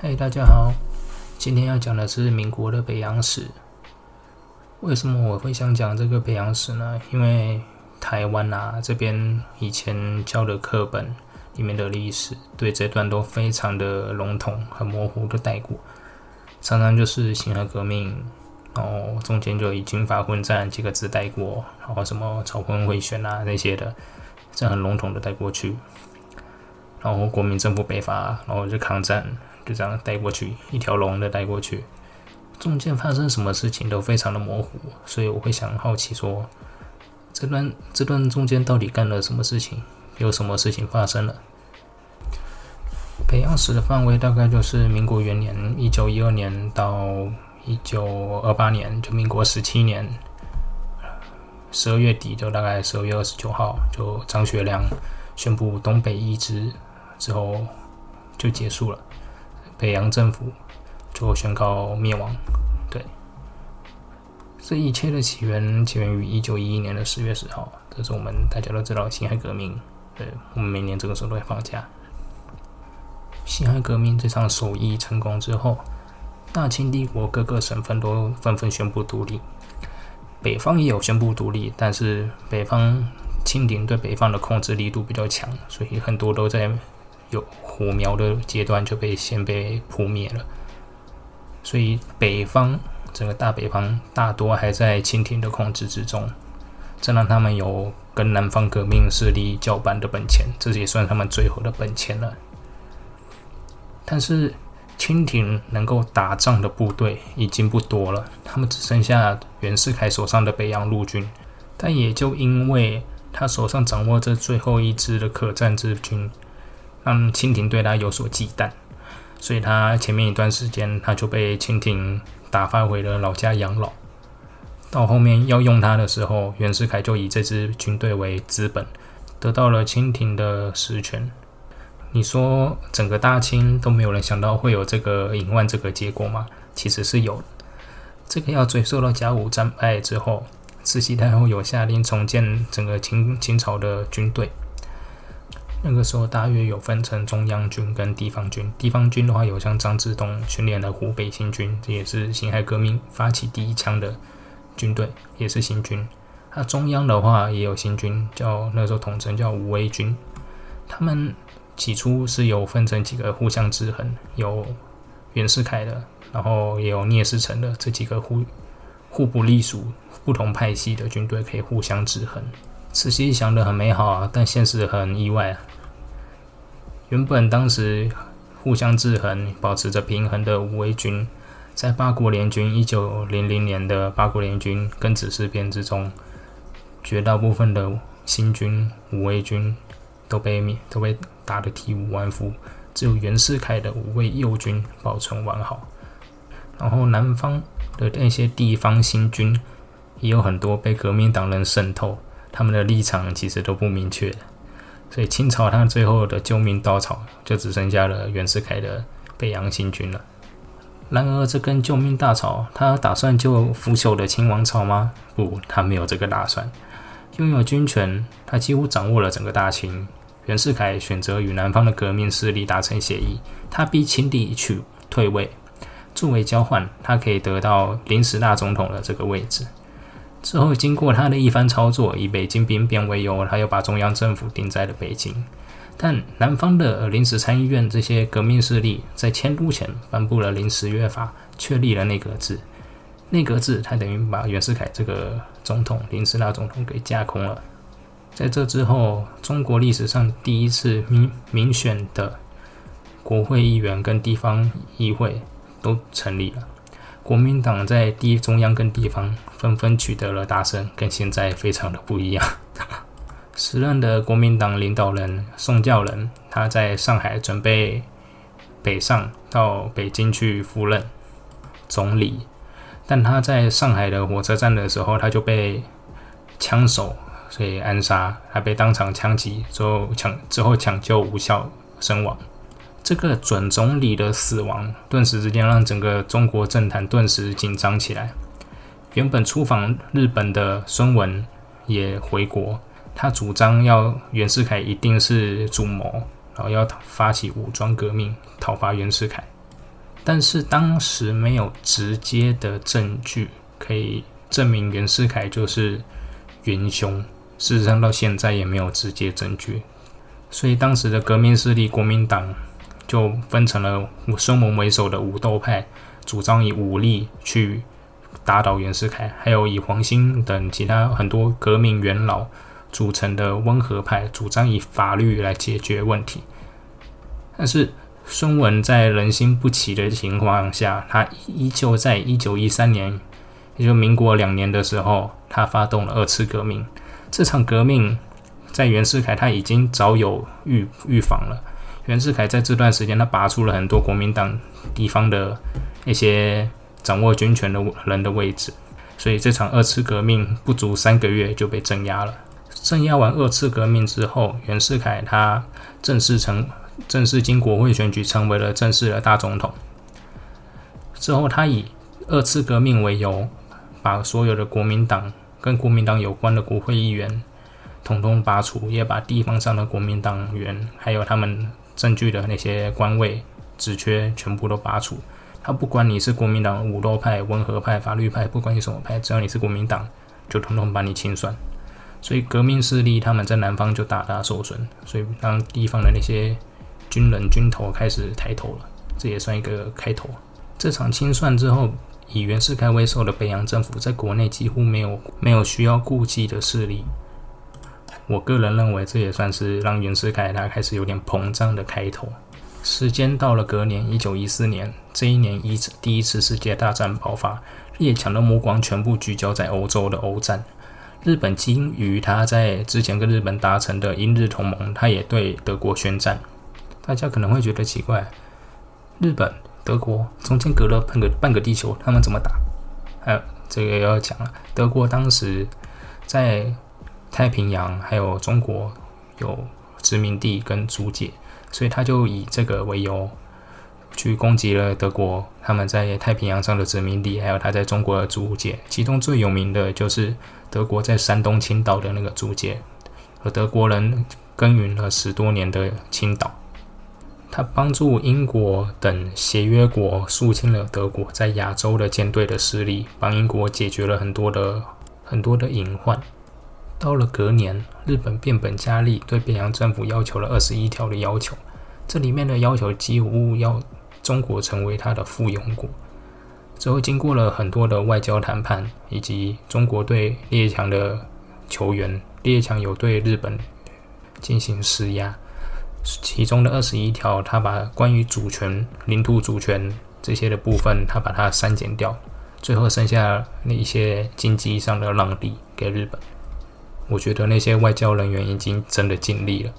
嗨，大家好，今天要讲的是民国的北洋史。为什么我会想讲这个北洋史呢？因为台湾啊这边以前教的课本里面的历史，对这段都非常的笼统、很模糊的带过，常常就是辛亥革命，然后中间就以军阀混战几个字带过，然后什么朝昏会选啊那些的，这样很笼统的带过去。然后国民政府北伐，然后就抗战。就这样带过去，一条龙的带过去，中间发生什么事情都非常的模糊，所以我会想好奇说，这段这段中间到底干了什么事情，有什么事情发生了？北洋史的范围大概就是民国元年一九一二年到一九二八年，就民国十七年十二月底，就大概十二月二十九号，就张学良宣布东北一支之后就结束了。北洋政府就宣告灭亡。对，这一切的起源起源于一九一一年的十月十号，这是我们大家都知道辛亥革命。对，我们每年这个时候都会放假。辛亥革命这场首义成功之后，大清帝国各个省份都纷纷宣布独立，北方也有宣布独立，但是北方清廷对北方的控制力度比较强，所以很多都在。有火苗的阶段就被先被扑灭了，所以北方整个大北方大多还在清廷的控制之中，这让他们有跟南方革命势力叫板的本钱，这也算他们最后的本钱了。但是清廷能够打仗的部队已经不多了，他们只剩下袁世凯手上的北洋陆军，但也就因为他手上掌握着最后一支的可战之军。让清廷对他有所忌惮，所以他前面一段时间他就被清廷打发回了老家养老。到后面要用他的时候，袁世凯就以这支军队为资本，得到了清廷的实权。你说整个大清都没有人想到会有这个隐患这个结果吗？其实是有。这个要追溯到甲午战败之后，慈禧太后有下令重建整个清清朝的军队。那个时候大约有分成中央军跟地方军。地方军的话，有像张之洞训练的湖北新军，这也是辛亥革命发起第一枪的军队，也是新军。那中央的话也有新军，叫那时候统称叫武威军。他们起初是有分成几个互相制衡，有袁世凯的，然后也有聂士成的，这几个互互不隶属、不同派系的军队可以互相制衡。慈禧想的很美好啊，但现实很意外啊。原本当时互相制衡、保持着平衡的五威军，在八国联军一九零零年的八国联军跟指事变之中，绝大部分的新军五威军都被灭，都被打得体无完肤，只有袁世凯的五位右军保存完好。然后南方的那些地方新军也有很多被革命党人渗透。他们的立场其实都不明确，所以清朝他最后的救命稻草就只剩下了袁世凯的北洋新军了。然而，这根救命稻草，他打算救腐朽的清王朝吗？不，他没有这个打算。拥有军权，他几乎掌握了整个大清。袁世凯选择与南方的革命势力达成协议，他逼清帝去退位，作为交换，他可以得到临时大总统的这个位置。之后，经过他的一番操作，以北京兵变为由，他又把中央政府定在了北京。但南方的临时参议院这些革命势力在迁都前颁布了临时约法，确立了内阁制。内阁制，他等于把袁世凯这个总统、临时大总统给架空了。在这之后，中国历史上第一次民民选的国会议员跟地方议会都成立了。国民党在地中央跟地方纷纷取得了大胜，跟现在非常的不一样。时任的国民党领导人宋教仁，他在上海准备北上到北京去赴任总理，但他在上海的火车站的时候，他就被枪手所以暗杀，还被当场枪击，之后抢之后抢救无效身亡。这个准总理的死亡，顿时之间让整个中国政坛顿时紧张起来。原本出访日本的孙文也回国，他主张要袁世凯一定是主谋，然后要发起武装革命，讨伐袁世凯。但是当时没有直接的证据可以证明袁世凯就是元凶，事实上到现在也没有直接证据，所以当时的革命势力国民党就分成了孙文为首的武斗派，主张以武力去打倒袁世凯，还有以黄兴等其他很多革命元老组成的温和派，主张以法律来解决问题，但是。孙文在人心不齐的情况下，他依旧在一九一三年，也就民国两年的时候，他发动了二次革命。这场革命在袁世凯他已经早有预预防了。袁世凯在这段时间，他拔出了很多国民党地方的一些掌握军权的人的位置，所以这场二次革命不足三个月就被镇压了。镇压完二次革命之后，袁世凯他正式成。正式经国会选举，成为了正式的大总统。之后，他以二次革命为由，把所有的国民党跟国民党有关的国会议员统统拔除，也把地方上的国民党员还有他们占据的那些官位职缺全部都拔除。他不管你是国民党武斗派、温和派、法律派，不管你什么派，只要你是国民党，就统统把你清算。所以，革命势力他们在南方就大大受损。所以，当地方的那些军人军头开始抬头了，这也算一个开头。这场清算之后，以袁世凯为首的北洋政府在国内几乎没有没有需要顾忌的势力。我个人认为，这也算是让袁世凯他开始有点膨胀的开头。时间到了隔年一九一四年，这一年一次第一次世界大战爆发，列强的目光全部聚焦在欧洲的欧战。日本基于他在之前跟日本达成的英日同盟，他也对德国宣战。大家可能会觉得奇怪，日本、德国中间隔了半个半个地球，他们怎么打？还有这个要讲了，德国当时在太平洋还有中国有殖民地跟租界，所以他就以这个为由去攻击了德国他们在太平洋上的殖民地，还有他在中国的租界。其中最有名的就是德国在山东青岛的那个租界，和德国人耕耘了十多年的青岛。他帮助英国等协约国肃清了德国在亚洲的舰队的势力，帮英国解决了很多的很多的隐患。到了隔年，日本变本加厉，对北洋政府要求了二十一条的要求，这里面的要求几乎要中国成为他的附庸国。之后经过了很多的外交谈判，以及中国对列强的求援，列强有对日本进行施压。其中的二十一条，他把关于主权、领土主权这些的部分，他把它删减掉，最后剩下那一些经济上的让利给日本。我觉得那些外交人员已经真的尽力了。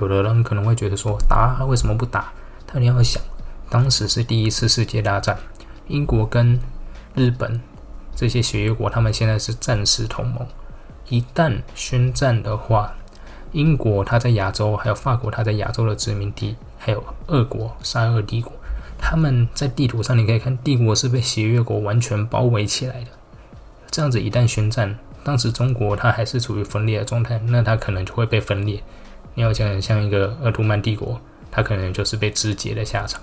有的人可能会觉得说，打为什么不打？但你要想，当时是第一次世界大战，英国跟日本这些协约国，他们现在是战时同盟，一旦宣战的话。英国，它在亚洲；还有法国，它在亚洲的殖民地；还有俄国，沙俄帝国，他们在地图上你可以看，帝国是被协约国完全包围起来的。这样子一旦宣战，当时中国它还是处于分裂的状态，那它可能就会被分裂。你要讲像一个鄂图曼帝国，它可能就是被肢解的下场。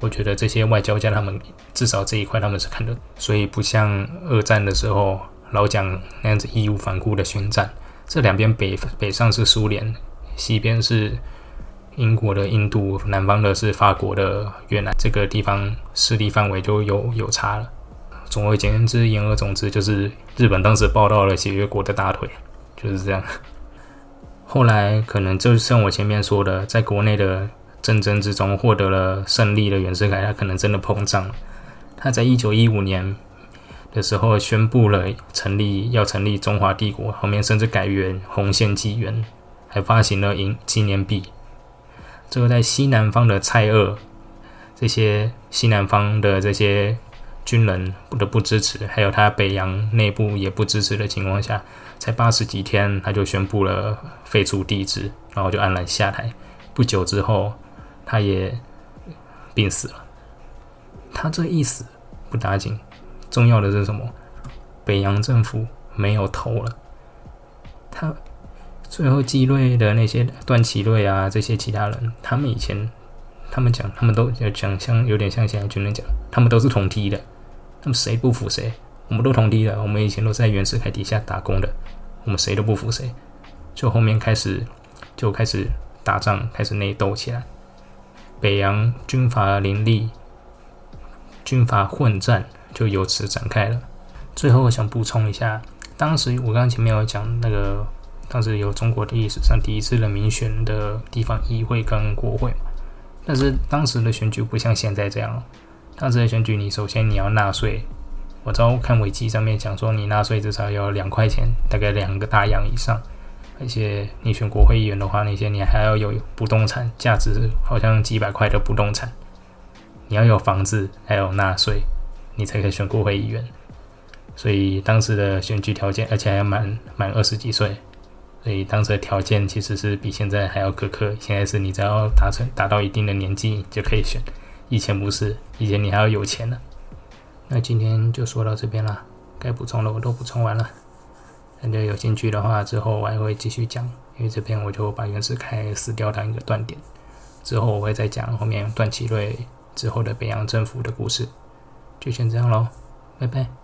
我觉得这些外交家他们至少这一块他们是看得，所以不像二战的时候老蒋那样子义无反顾的宣战。这两边北北上是苏联，西边是英国的印度，南方的是法国的越南，这个地方势力范围就有有差了。总而言之，言而总之，就是日本当时抱到了协约国的大腿，就是这样。后来可能就像我前面说的，在国内的战争之中获得了胜利的袁世凯，他可能真的膨胀了。他在一九一五年。的时候宣布了成立要成立中华帝国，后面甚至改元红线纪元，还发行了银纪念币。这个在西南方的蔡锷，这些西南方的这些军人不得不支持，还有他北洋内部也不支持的情况下，才八十几天他就宣布了废除帝制，然后就安然下台。不久之后，他也病死了。他这一死不打紧。重要的是什么？北洋政府没有头了。他最后继位的那些段祺瑞啊，这些其他人，他们以前他们讲，他们都讲像有点像现在军人讲，他们都是同梯的，那么谁不服谁？我们都同梯的，我们以前都在袁世凯底下打工的，我们谁都不服谁。就后面开始就开始打仗，开始内斗起来，北洋军阀林立，军阀混战就由此展开了。最后我想补充一下，当时我刚刚前面有讲那个。当时有中国历史上第一次人民选的地方议会跟国会嘛，但是当时的选举不像现在这样。当时的选举，你首先你要纳税。我知道看维基上面讲说，你纳税至少要两块钱，大概两个大洋以上。而且你选国会议员的话，那些你还要有不动产，价值好像几百块的不动产。你要有房子，还有纳税，你才可以选国会议员。所以当时的选举条件，而且还要满满二十几岁。所以当时的条件其实是比现在还要苛刻。现在是你只要达成达到一定的年纪就可以选，以前不是，以前你还要有钱呢。那今天就说到这边啦，该补充的我都补充完了。大家有兴趣的话，之后我还会继续讲，因为这边我就把袁世凯死掉当一个断点，之后我会再讲后面段祺瑞之后的北洋政府的故事。就先这样喽，拜拜。